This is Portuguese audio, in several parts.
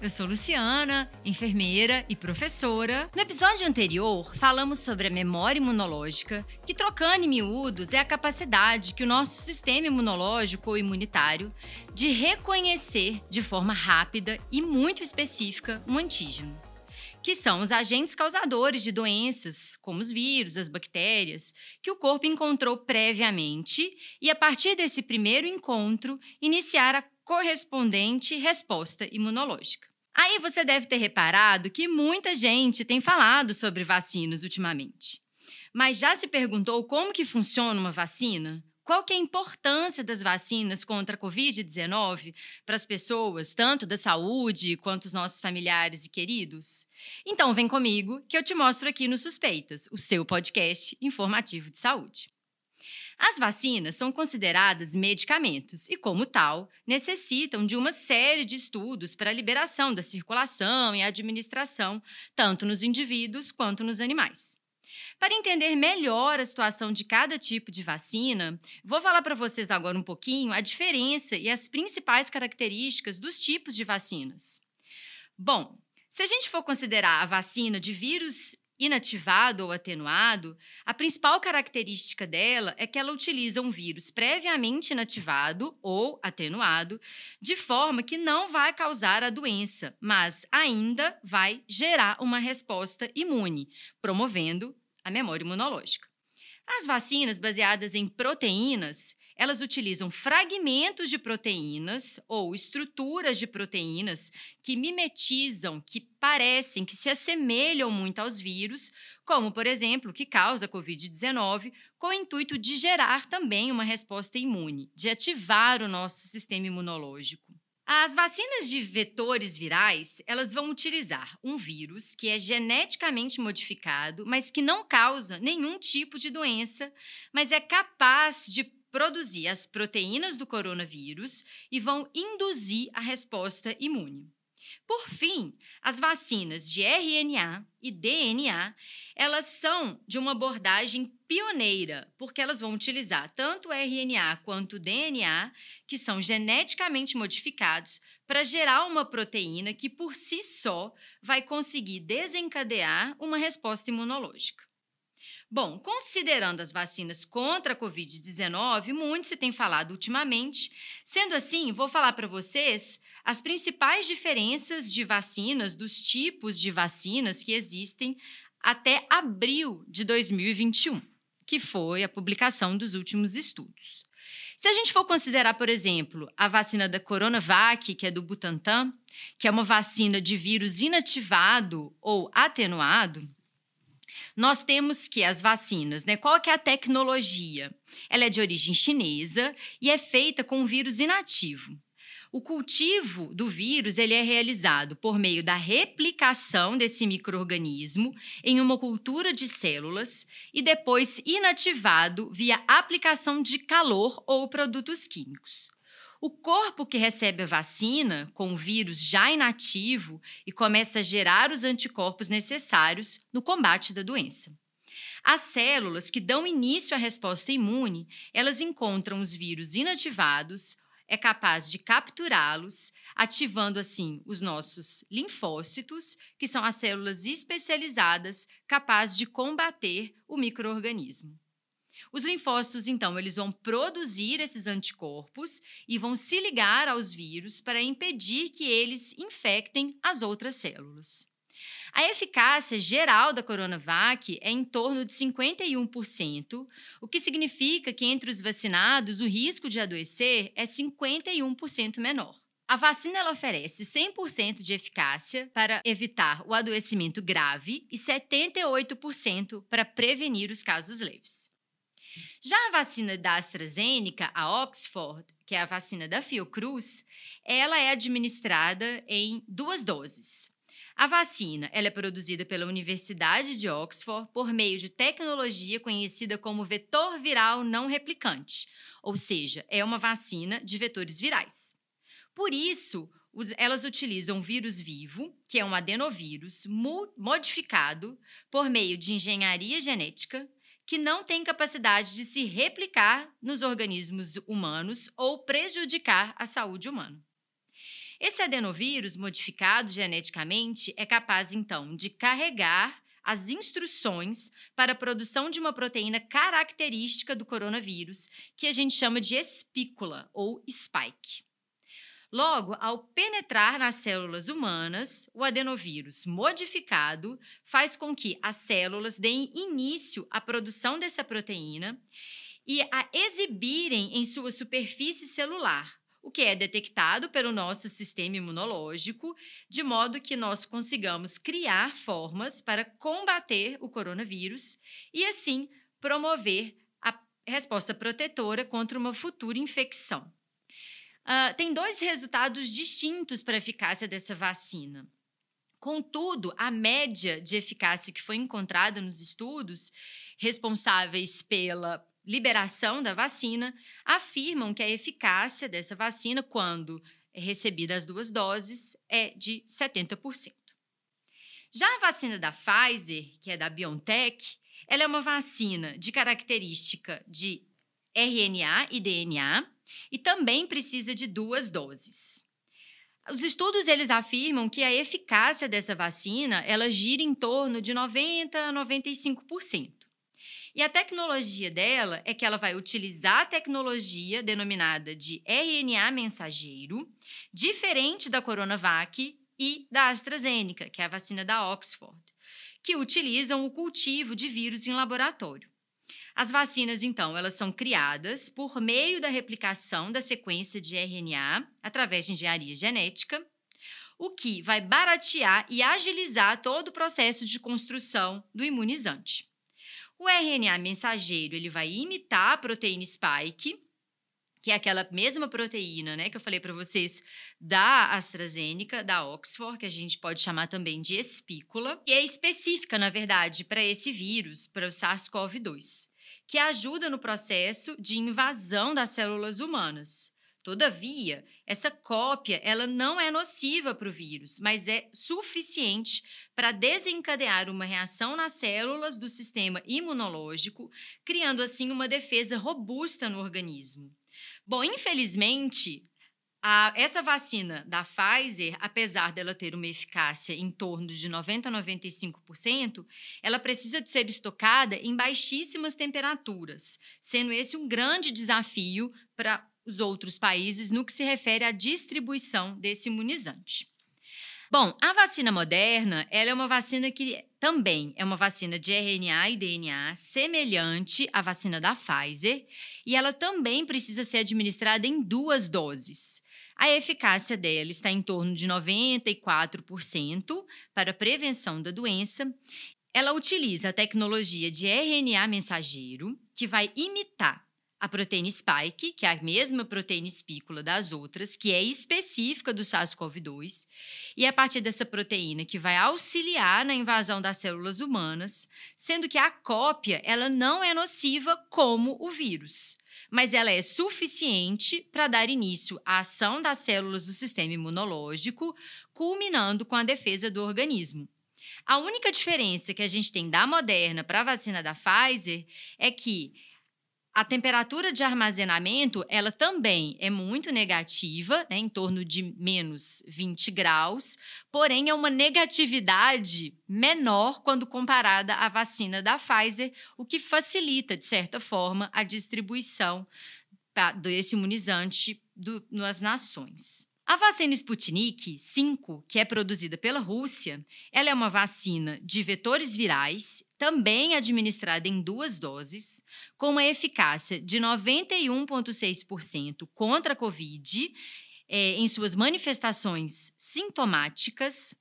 eu sou Luciana, enfermeira e professora. No episódio anterior, falamos sobre a memória imunológica, que trocando em miúdos é a capacidade que o nosso sistema imunológico ou imunitário de reconhecer de forma rápida e muito específica um antígeno que são os agentes causadores de doenças, como os vírus, as bactérias, que o corpo encontrou previamente e, a partir desse primeiro encontro, iniciar a correspondente resposta imunológica. Aí você deve ter reparado que muita gente tem falado sobre vacinas ultimamente. Mas já se perguntou como que funciona uma vacina? Qual que é a importância das vacinas contra a Covid-19 para as pessoas, tanto da saúde quanto os nossos familiares e queridos? Então vem comigo que eu te mostro aqui no Suspeitas, o seu podcast informativo de saúde. As vacinas são consideradas medicamentos e, como tal, necessitam de uma série de estudos para a liberação da circulação e administração, tanto nos indivíduos quanto nos animais. Para entender melhor a situação de cada tipo de vacina, vou falar para vocês agora um pouquinho a diferença e as principais características dos tipos de vacinas. Bom, se a gente for considerar a vacina de vírus inativado ou atenuado, a principal característica dela é que ela utiliza um vírus previamente inativado ou atenuado, de forma que não vai causar a doença, mas ainda vai gerar uma resposta imune, promovendo a memória imunológica. As vacinas baseadas em proteínas, elas utilizam fragmentos de proteínas ou estruturas de proteínas que mimetizam, que parecem, que se assemelham muito aos vírus, como, por exemplo, que causa a COVID-19, com o intuito de gerar também uma resposta imune, de ativar o nosso sistema imunológico. As vacinas de vetores virais, elas vão utilizar um vírus que é geneticamente modificado, mas que não causa nenhum tipo de doença, mas é capaz de produzir as proteínas do coronavírus e vão induzir a resposta imune. Por fim, as vacinas de RNA e DNA, elas são de uma abordagem pioneira, porque elas vão utilizar tanto RNA quanto DNA, que são geneticamente modificados, para gerar uma proteína que por si só vai conseguir desencadear uma resposta imunológica. Bom, considerando as vacinas contra a Covid-19, muito se tem falado ultimamente. Sendo assim, vou falar para vocês as principais diferenças de vacinas, dos tipos de vacinas que existem até abril de 2021, que foi a publicação dos últimos estudos. Se a gente for considerar, por exemplo, a vacina da Coronavac, que é do Butantan, que é uma vacina de vírus inativado ou atenuado, nós temos que as vacinas, né? Qual que é a tecnologia? Ela é de origem chinesa e é feita com um vírus inativo. O cultivo do vírus ele é realizado por meio da replicação desse microorganismo em uma cultura de células e depois inativado via aplicação de calor ou produtos químicos. O corpo que recebe a vacina com o vírus já inativo e começa a gerar os anticorpos necessários no combate da doença. As células que dão início à resposta imune, elas encontram os vírus inativados, é capaz de capturá-los, ativando assim os nossos linfócitos, que são as células especializadas capazes de combater o microorganismo. Os linfócitos, então, eles vão produzir esses anticorpos e vão se ligar aos vírus para impedir que eles infectem as outras células. A eficácia geral da Coronavac é em torno de 51%, o que significa que entre os vacinados o risco de adoecer é 51% menor. A vacina ela oferece 100% de eficácia para evitar o adoecimento grave e 78% para prevenir os casos leves. Já a vacina da AstraZeneca, a Oxford, que é a vacina da Fiocruz, ela é administrada em duas doses. A vacina ela é produzida pela Universidade de Oxford por meio de tecnologia conhecida como vetor viral não replicante, ou seja, é uma vacina de vetores virais. Por isso, elas utilizam um vírus vivo, que é um adenovírus modificado por meio de engenharia genética, que não tem capacidade de se replicar nos organismos humanos ou prejudicar a saúde humana. Esse adenovírus modificado geneticamente é capaz, então, de carregar as instruções para a produção de uma proteína característica do coronavírus, que a gente chama de espícula ou spike. Logo, ao penetrar nas células humanas, o adenovírus modificado faz com que as células deem início à produção dessa proteína e a exibirem em sua superfície celular, o que é detectado pelo nosso sistema imunológico, de modo que nós consigamos criar formas para combater o coronavírus e, assim, promover a resposta protetora contra uma futura infecção. Uh, tem dois resultados distintos para a eficácia dessa vacina. Contudo, a média de eficácia que foi encontrada nos estudos responsáveis pela liberação da vacina afirmam que a eficácia dessa vacina, quando recebida as duas doses, é de 70%. Já a vacina da Pfizer, que é da BioNTech, ela é uma vacina de característica de RNA e DNA e também precisa de duas doses. Os estudos eles afirmam que a eficácia dessa vacina ela gira em torno de 90 a 95%. E a tecnologia dela é que ela vai utilizar a tecnologia denominada de RNA mensageiro, diferente da Coronavac e da AstraZeneca, que é a vacina da Oxford, que utilizam o cultivo de vírus em laboratório. As vacinas, então, elas são criadas por meio da replicação da sequência de RNA através de engenharia genética, o que vai baratear e agilizar todo o processo de construção do imunizante. O RNA mensageiro ele vai imitar a proteína spike, que é aquela mesma proteína, né, que eu falei para vocês da AstraZeneca, da Oxford, que a gente pode chamar também de espícula, que é específica, na verdade, para esse vírus, para o SARS-CoV-2, que ajuda no processo de invasão das células humanas. Todavia, essa cópia ela não é nociva para o vírus, mas é suficiente para desencadear uma reação nas células do sistema imunológico, criando assim uma defesa robusta no organismo. Bom, infelizmente, a, essa vacina da Pfizer, apesar dela ter uma eficácia em torno de 90 a 95%, ela precisa de ser estocada em baixíssimas temperaturas, sendo esse um grande desafio para os outros países no que se refere à distribuição desse imunizante. Bom, a vacina moderna, ela é uma vacina que também é uma vacina de RNA e DNA semelhante à vacina da Pfizer, e ela também precisa ser administrada em duas doses. A eficácia dela está em torno de 94% para prevenção da doença. Ela utiliza a tecnologia de RNA mensageiro, que vai imitar a proteína spike, que é a mesma proteína espícula das outras, que é específica do SARS-CoV-2, e é a partir dessa proteína que vai auxiliar na invasão das células humanas, sendo que a cópia ela não é nociva como o vírus, mas ela é suficiente para dar início à ação das células do sistema imunológico, culminando com a defesa do organismo. A única diferença que a gente tem da Moderna para a vacina da Pfizer é que a temperatura de armazenamento, ela também é muito negativa, né, em torno de menos 20 graus, porém é uma negatividade menor quando comparada à vacina da Pfizer, o que facilita, de certa forma, a distribuição desse imunizante do, nas nações. A vacina Sputnik 5, que é produzida pela Rússia, ela é uma vacina de vetores virais, também administrada em duas doses, com uma eficácia de 91,6% contra a Covid é, em suas manifestações sintomáticas,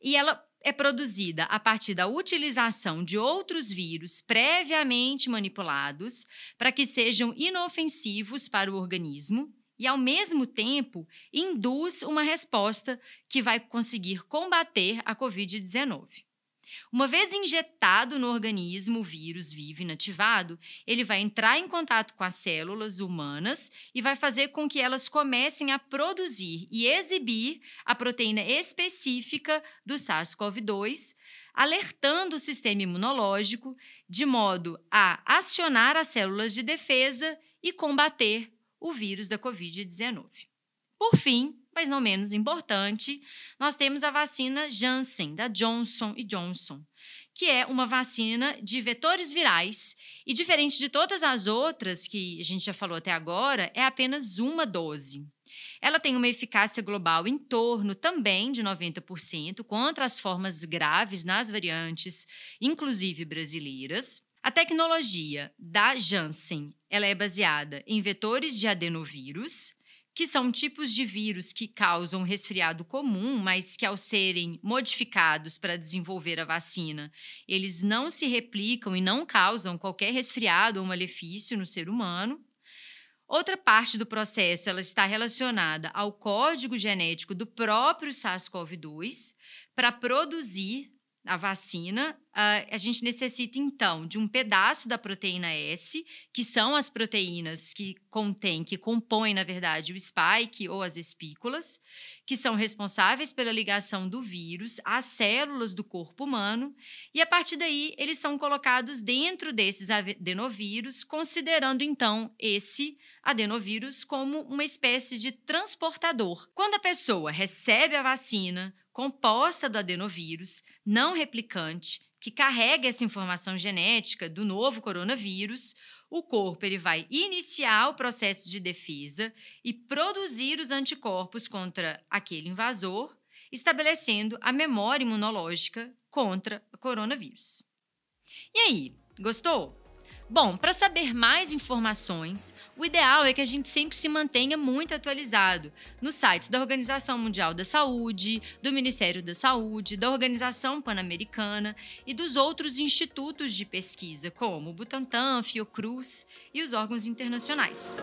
e ela é produzida a partir da utilização de outros vírus previamente manipulados para que sejam inofensivos para o organismo e, ao mesmo tempo, induz uma resposta que vai conseguir combater a Covid-19. Uma vez injetado no organismo o vírus vivo inativado, ele vai entrar em contato com as células humanas e vai fazer com que elas comecem a produzir e exibir a proteína específica do SARS-CoV-2, alertando o sistema imunológico de modo a acionar as células de defesa e combater o vírus da Covid-19. Por fim, mas não menos importante, nós temos a vacina Janssen, da Johnson Johnson, que é uma vacina de vetores virais e, diferente de todas as outras que a gente já falou até agora, é apenas uma dose. Ela tem uma eficácia global em torno também de 90% contra as formas graves nas variantes, inclusive brasileiras. A tecnologia da Janssen ela é baseada em vetores de adenovírus, que são tipos de vírus que causam resfriado comum, mas que, ao serem modificados para desenvolver a vacina, eles não se replicam e não causam qualquer resfriado ou malefício no ser humano. Outra parte do processo ela está relacionada ao código genético do próprio SARS-CoV-2 para produzir a vacina, uh, a gente necessita então de um pedaço da proteína S, que são as proteínas que contêm, que compõem, na verdade, o spike ou as espículas, que são responsáveis pela ligação do vírus às células do corpo humano, e a partir daí eles são colocados dentro desses adenovírus, considerando então esse adenovírus como uma espécie de transportador. Quando a pessoa recebe a vacina, composta do adenovírus não replicante, que carrega essa informação genética do novo coronavírus, o corpo ele vai iniciar o processo de defesa e produzir os anticorpos contra aquele invasor, estabelecendo a memória imunológica contra o coronavírus. E aí, gostou? Bom, para saber mais informações, o ideal é que a gente sempre se mantenha muito atualizado nos sites da Organização Mundial da Saúde, do Ministério da Saúde, da Organização Pan-Americana e dos outros institutos de pesquisa, como o Butantan, Fiocruz e os órgãos internacionais.